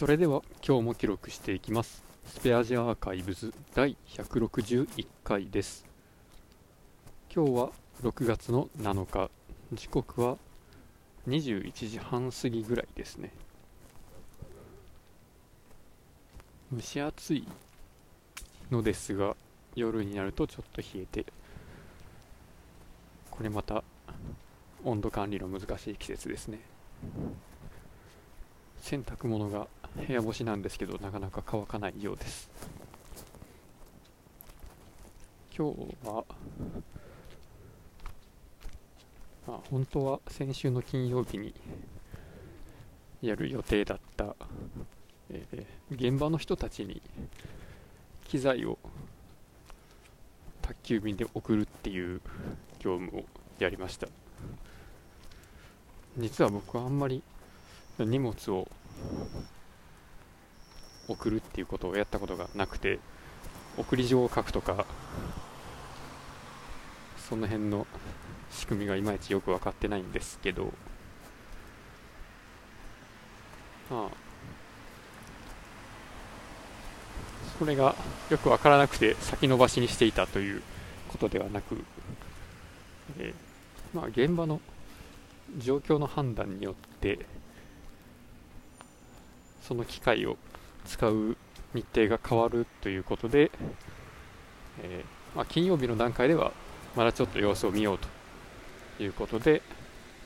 それでは今日も記録していきます。スペアジアアーカイブズ第161回です。今日は6月の7日。時刻は21時半過ぎぐらいですね。蒸し暑いのですが夜になるとちょっと冷えてこれまた温度管理の難しい季節ですね。洗濯物が部屋干しなんですけどなかなか乾かないようです。今日はまあ本当は先週の金曜日にやる予定だった、えー、現場の人たちに機材を宅急便で送るっていう業務をやりました。実は僕はあんまり荷物を送るっていうことをやったことがなくて送り状を書くとかその辺の仕組みがいまいちよく分かってないんですけどまあそれがよく分からなくて先延ばしにしていたということではなく、えー、まあ、現場の状況の判断によってその機械を使う日程が変わるということで、えー、まあ、金曜日の段階ではまだちょっと様子を見ようということで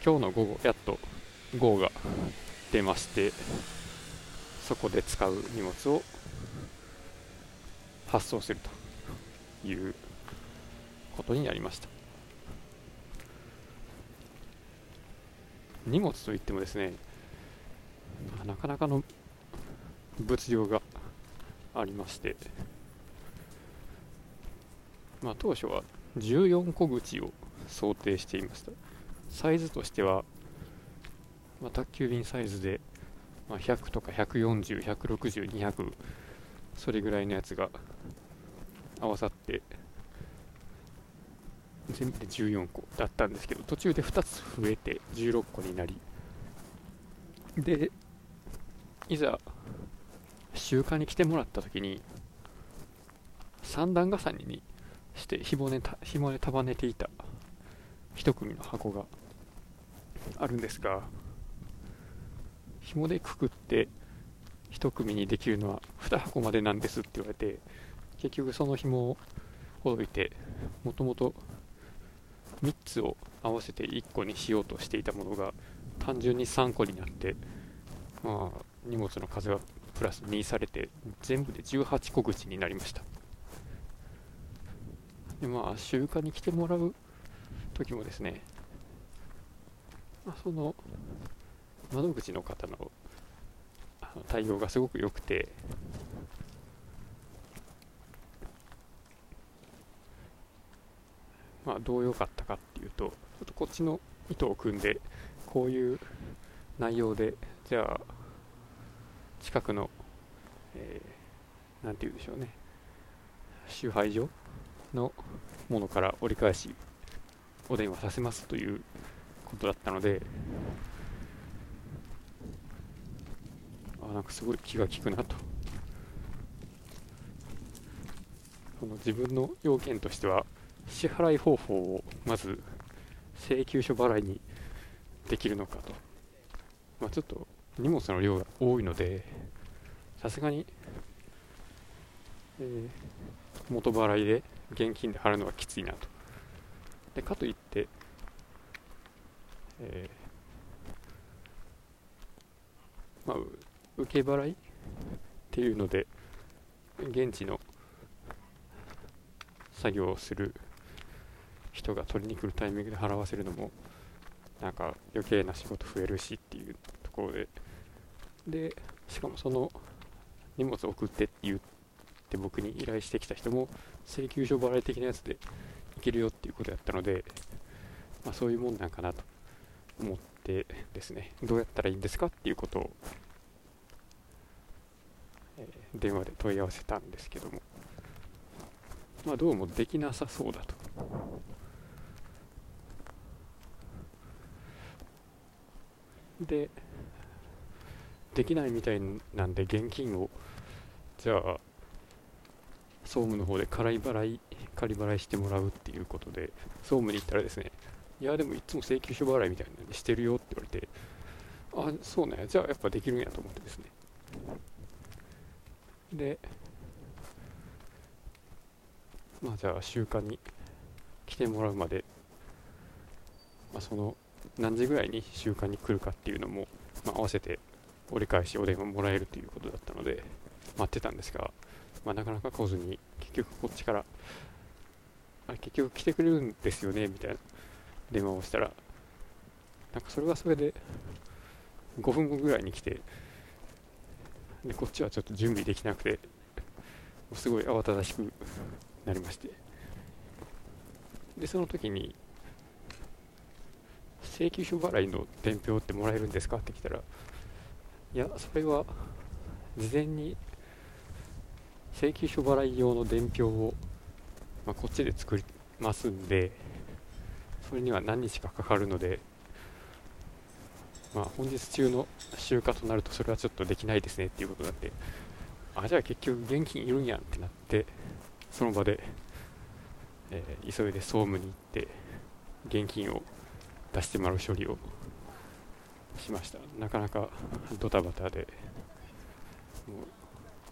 今日の午後やっと GO が出ましてそこで使う荷物を発送するということになりました。荷物といってもですねなかなかの物量がありまして、まあ、当初は14個口を想定していました。サイズとしては、まあ、宅急便サイズで、まあ、100とか160160200それぐらいのやつが合わさって全部で14個だったんですけど途中で2つ増えて16個になり。でいざ集荷に来てもらった時に三段重ねにして紐で紐で束ねていた一組の箱があるんですが紐でくくって1組にできるのは2箱までなんですって言われて結局その紐をほどいてもともと3つを合わせて1個にしようとしていたものが単純に3個になってまあ荷物の数がプラス2されて全部で18個口になりました。でまあ集荷に来てもらう時もですね、まあ、その窓口の方の対応がすごく良くてまあどう良かったかっていうとちょっとこっちの糸を組んでこういう内容でじゃあ近くの、えー、て言うんでしょうね。集配所のものから折り返しお電話させますということだったのであなんかすごい気が利くなと。その自分の要件としては支払い方法をまず請求書払いにできるのかと、まあ、ちょっと荷物の量が多いのでさすがに、えー、元払いで現金で払うのはきついなと。でかといって、えー、まあ、受け払いっていうので現地の作業をする人が取りに来るタイミングで払わせるのもなんか余計な仕事増えるしっていうころで。でしかもその荷物送ってって言って僕に依頼してきた人も請求書払い的なやつでいけるよっていうことやったので、まあ、そういうもんなんかなと思ってですね。どうやったらいいんですかっていうことを、えー、電話で問い合わせたんですけども。まあどうもできなさそうだと。でできないみたいなんで現金をじゃあ総務の方で仮払い仮払いしてもらうっていうことで総務に行ったらですねいやでもいつも請求書払いみたいなのにしてるよって言われてあそうねじゃあやっぱできるんやと思ってですね。でまあじゃあ週間に来てもらうまで、まあ、その何時ぐらいに週間に来るかっていうのも、まあ、合わせて折り返しお電話もらえるということだったので待ってたんですが、まあ、なかなか来ずに結局こっちからあれ結局来てくれるんですよねみたいな電話をしたらなんかそれはそれで5分後ぐらいに来てでこっちはちょっと準備できなくてすごい慌ただしくなりまして。でその時に請求書払いの伝票ってもらえるんですか？って来たらいやそれは事前に請求書払い用の伝票を、まあ、こっちで作りますんでそれには何日かかかるのでまあ、本日中の集荷となるとそれはちょっとできないですねっていうことなんであじゃあ結局現金いるんやんってなってその場で、えー、急いで総務に行って現金を出してもらう処理をしました。なかなかドタバタでも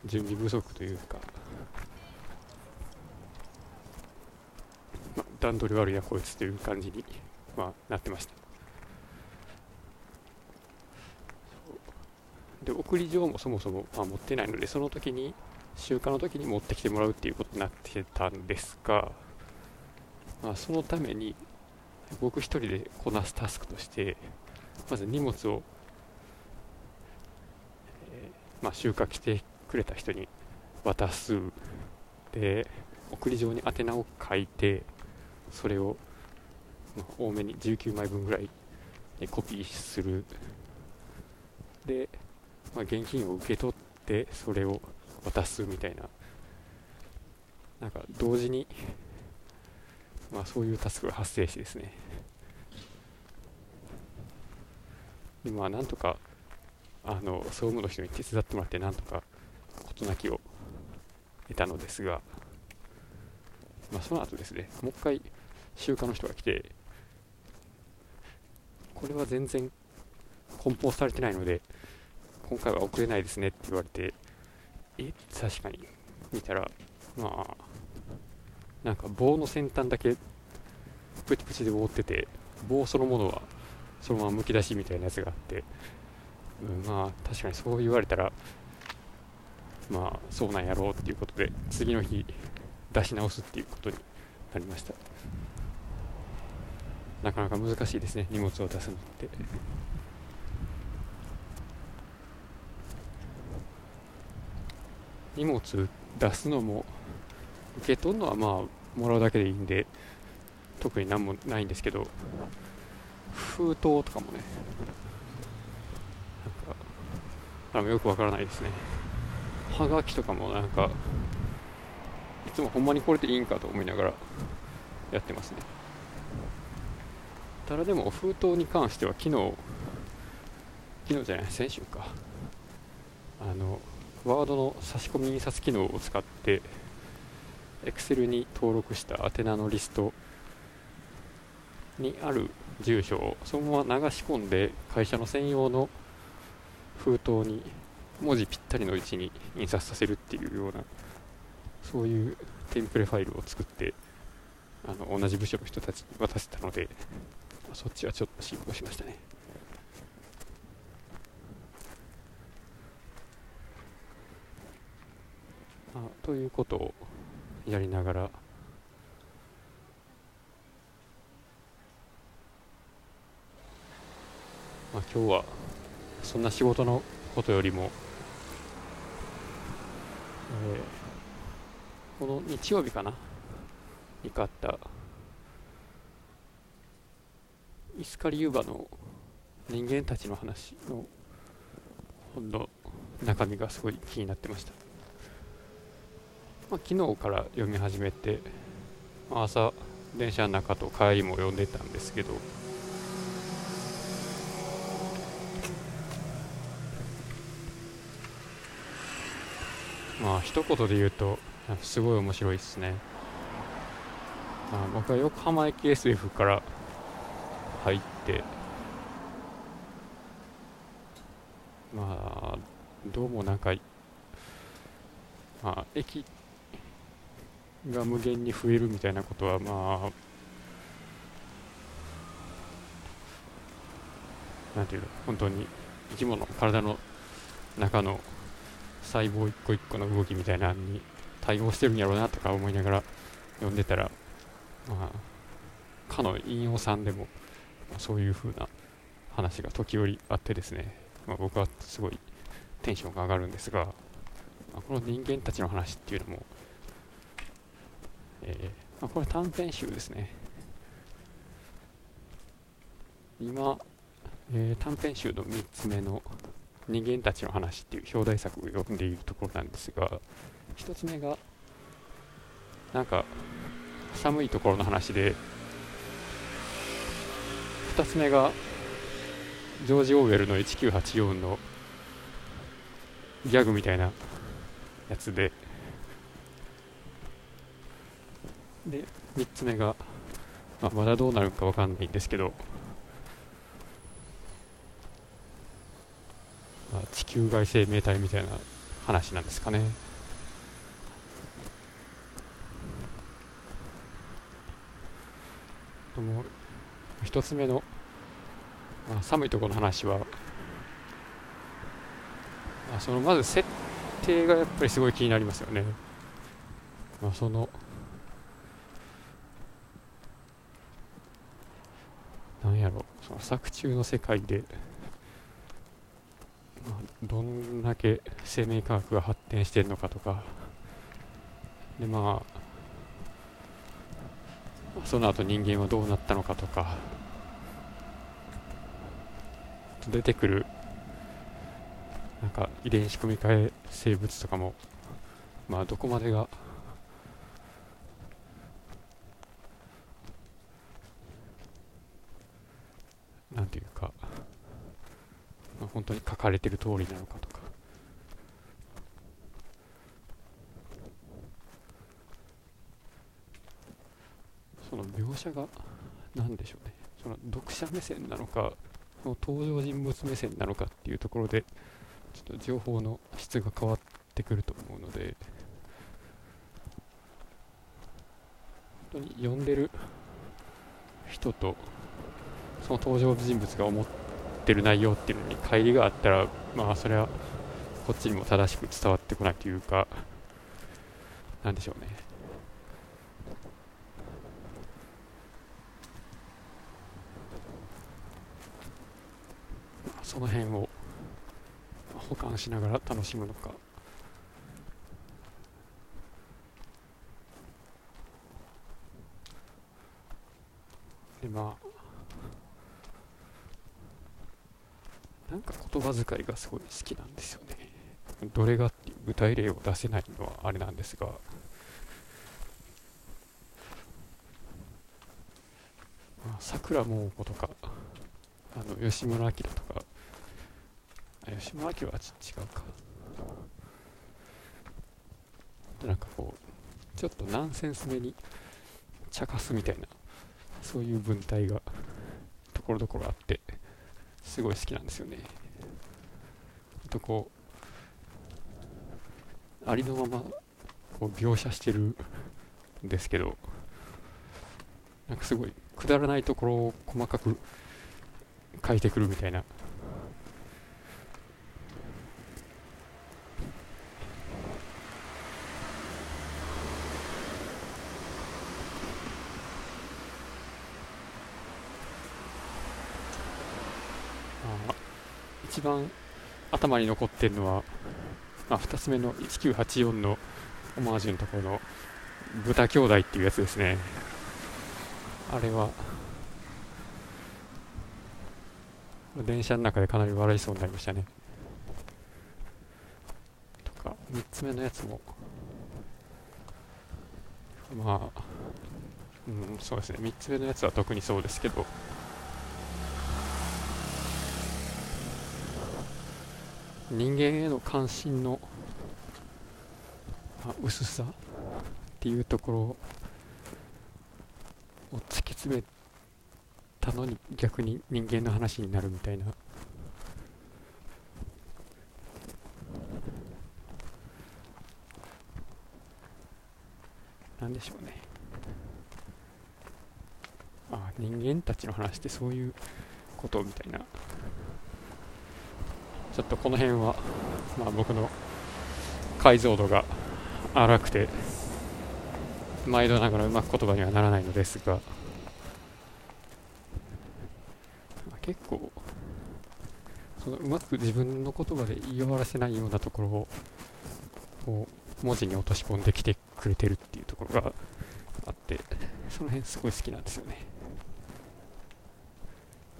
う準備不足というか、ま段取り悪いなこいつという感じに、まあ、なってました。で送り状もそもそも、まあ、持ってないのでその時に集荷の時に持ってきてもらうっていうことになってたんですが、まあ、そのために僕一人でこなすタスクとしてまず荷物を、えー、まあ、集荷来てくれた人に渡す。で送り状に宛名を書いてそれを、まあ、多めに19枚分ぐらいコピーする。でまあ、現金を受け取ってそれを渡すみたいな。なんか同時に、まあ、そういうタスクが発生してですね。でまあなんとかあの総務の人に手伝ってもらってなんとか事なきを得たのですが、まあ、その後ですねもう一回集荷の人が来てこれは全然梱包されてないので今回は送れないですねって言われて、え確かに。見たら、まあ、なんか棒の先端だけプチプチで覆ってて、棒そのものはそのままむき出しみたいなやつがあって、うん、まあ確かにそう言われたら、まあそうなんやろうっていうことで、次の日出し直すっていうことになりました。なかなか難しいですね、荷物を出すのって。荷物出すのも受け取るのはまあもらうだけでいいんで特に何もないんですけど封筒とかもね。なんかあのよくわからないですね。はがきとかもなんかいつもほんまにこれでいいんかと思いながらやってますね。ただでも封筒に関しては昨日昨日じゃない先週か。あのワードの差し込み印刷機能を使って Excel に登録した宛名のリストにある住所をそのまま流し込んで会社の専用の封筒に文字ぴったりの位置に印刷させるっていうようなそういうテンプレファイルを作ってあの同じ部署の人たちに渡せたのでそっちはちょっと進歩しましたね。あということをやりながらまあ、今日はそんな仕事のことよりも、えー、この日曜日かな？に買ったイスカリユーバの人間たちの話の本の中身がすごい気になってました。まあ、昨日から読み始めて、まあ、朝電車の中と帰りも読んでたんですけどまあ一言で言うとすごい面白いですね、あ、僕は横浜駅 SF から入ってまあどうもなんかまあ駅が無限に増えるみたいなことはまあなんていうの本当に生き物体の中の細胞一個一個の動きみたいなのに対応してるんやろうなとか思いながら読んでたらまあかの引用さんでも、まあ、そういう風な話が時折あってですね、まあ、僕はすごいテンションが上がるんですが、まあ、この人間たちの話っていうのもえー、まあ、これ短編集ですね。今、えー、短編集の3つ目の「人間たちの話」っていう表題作を読んでいるところなんですが1つ目がなんか寒いところの話で2つ目がジョージ・オーウェルの1984のギャグみたいなやつでで3つ目が、まあ、まだどうなるか分かんないんですけど、まあ、地球外生命体みたいな話なんですかね。とも1つ目の、まあ、寒いところの話は、まあ、そのまず設定がやっぱりすごい気になりますよね、まあ、そのなんやろその作中の世界で、どんだけ生命科学が発展してるのかとか。でまあその後人間はどうなったのかとか。出てくるなんか遺伝子組み換え生物とかもまあどこまでがなんていうか、まあ、本当に書かれてる通りなのかとか。その描写が何でしょうね。その読者目線なのかの登場人物目線なのかっていうところでちょっと情報の質が変わってくると思うので本当に読んでる人とその登場人物が思っててる内容っていうのに乖離があったらまあそれはこっちにも正しく伝わってこないというかなんでしょうね。その辺を保管しながら楽しむのか。でまあなんか言葉遣いがすごい好きなんですよね。どれがっていう具体例を出せないのはあれなんですが。さくらも子とかあの吉村明とか。吉村明は違うか。なんかこうちょっとナンセンスめに茶化すみたいなそういう文体がところどころあって。すごい好きなんですよね。とこうありのままこう描写してるんですけどなんかすごいくだらないところを細かく書いてくるみたいな一番頭に残ってるのは、まあ、2つ目の1984のオマージュのところの豚兄弟っていうやつですね。あれは電車の中でかなり笑いそうになりましたね。とか3つ目のやつもまあうんそうですね。3つ目のやつは特にそうですけど。人間への関心のまあ、薄さっていうところを突き詰めたのに逆に人間の話になるみたいな。なんでしょうね。あ人間たちの話ってそういうことみたいな。ちょっとこの辺は、まあ、僕の解像度が荒くて毎度ながらうまく言葉にはならないのですが結構そのうまく自分の言葉で言い終わらせないようなところをこう文字に落とし込んできてくれてるっていうところがあってその辺すごい好きなんですよね。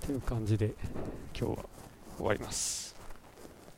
っていう感じで今日は終わります。